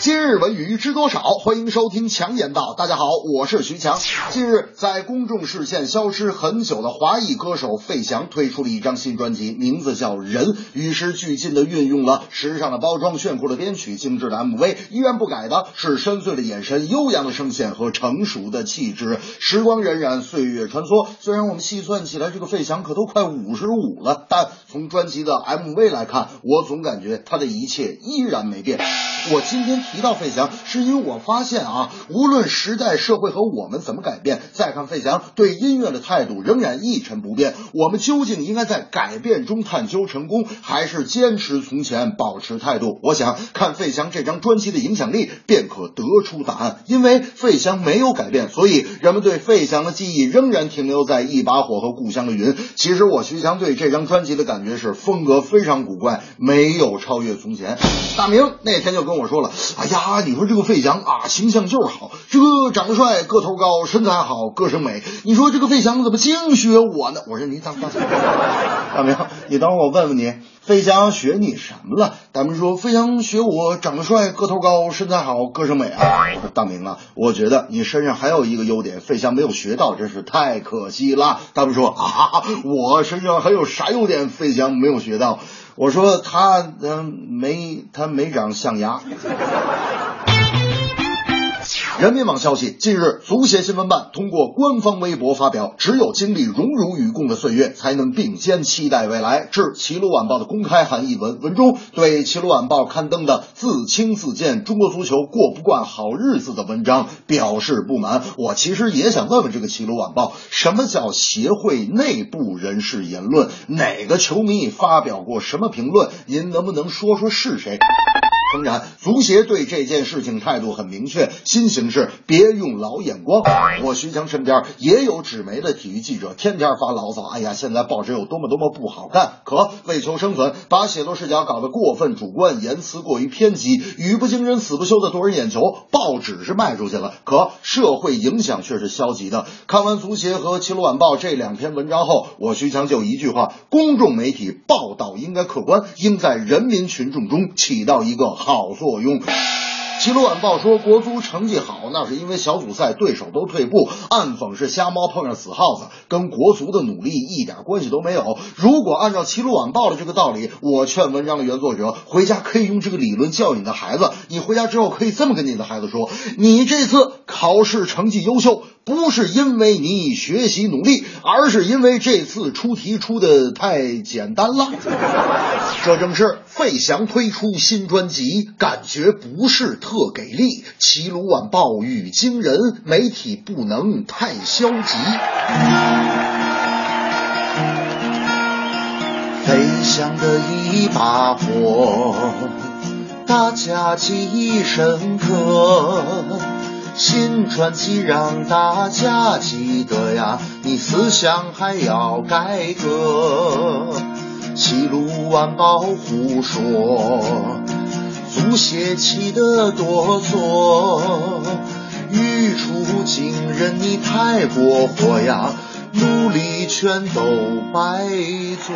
今日文娱知多少？欢迎收听强言道。大家好，我是徐强。近日，在公众视线消失很久的华裔歌手费翔推出了一张新专辑，名字叫《人》，与时俱进的运用了时尚的包装、炫酷的编曲、精致的 MV，依然不改的是深邃的眼神、悠扬的声线和成熟的气质。时光荏苒，岁月穿梭，虽然我们细算起来，这个费翔可都快五十五了，但从专辑的 MV 来看，我总感觉他的一切依然没变。我今天提到费翔，是因为我发现啊，无论时代、社会和我们怎么改变，再看费翔对音乐的态度仍然一成不变。我们究竟应该在改变中探究成功，还是坚持从前，保持态度？我想看费翔这张专辑的影响力，便可得出答案。因为费翔没有改变，所以人们对费翔的记忆仍然停留在一把火和故乡的云。其实我徐翔对这张专辑的感觉是风格非常古怪，没有超越从前。大明那天就跟我说了，哎呀，你说这个费翔啊，形象就是好，这个长得帅，个头高，身材好，歌声美。你说这个费翔怎么净学我呢？我说你等等，大明，你等会儿我问问你，费翔学你什么了？大明说费翔学我长得帅，个头高，身材好，歌声美啊。我说大明啊，我觉得你身上还有一个优点，费翔没有学到，真是太可惜了。大明说啊，我身上还有啥优点，费翔没有学到？我说他嗯、没他没长象牙。人民网消息，近日，足协新闻办通过官方微博发表：“只有经历荣辱与共的岁月，才能并肩期待未来。”致《齐鲁晚报》的公开函一文，文中对《齐鲁晚报》刊登的自轻自贱、中国足球过不惯好日子的文章表示不满。我其实也想问问这个《齐鲁晚报》，什么叫协会内部人士言论？哪个球迷发表过什么评论？您能不能说说是谁？诚然，足协对这件事情态度很明确，新形势别用老眼光。我徐强身边也有纸媒的体育记者，天天发牢骚。哎呀，现在报纸有多么多么不好干，可为求生存，把写作视角搞得过分主观，言辞过于偏激，语不惊人死不休的夺人眼球。报纸是卖出去了，可社会影响却是消极的。看完足协和《齐鲁晚报》这两篇文章后，我徐强就一句话：公众媒体报道应该客观，应在人民群众中起到一个。好作用。齐鲁晚报说国足成绩好，那是因为小组赛对手都退步，暗讽是瞎猫碰上死耗子，跟国足的努力一点关系都没有。如果按照齐鲁晚报的这个道理，我劝文章的原作者回家可以用这个理论教育你的孩子。你回家之后可以这么跟你的孩子说：你这次考试成绩优秀，不是因为你学习努力，而是因为这次出题出的太简单了。这正是费翔推出新专辑，感觉不是特给力。齐鲁晚报语惊人，媒体不能太消极。费翔的一把火，大家记忆深刻。新传奇让大家记得呀，你思想还要改革。齐鲁晚报胡说，足协气得哆嗦，语出惊人，你太过火呀，努力全都白做。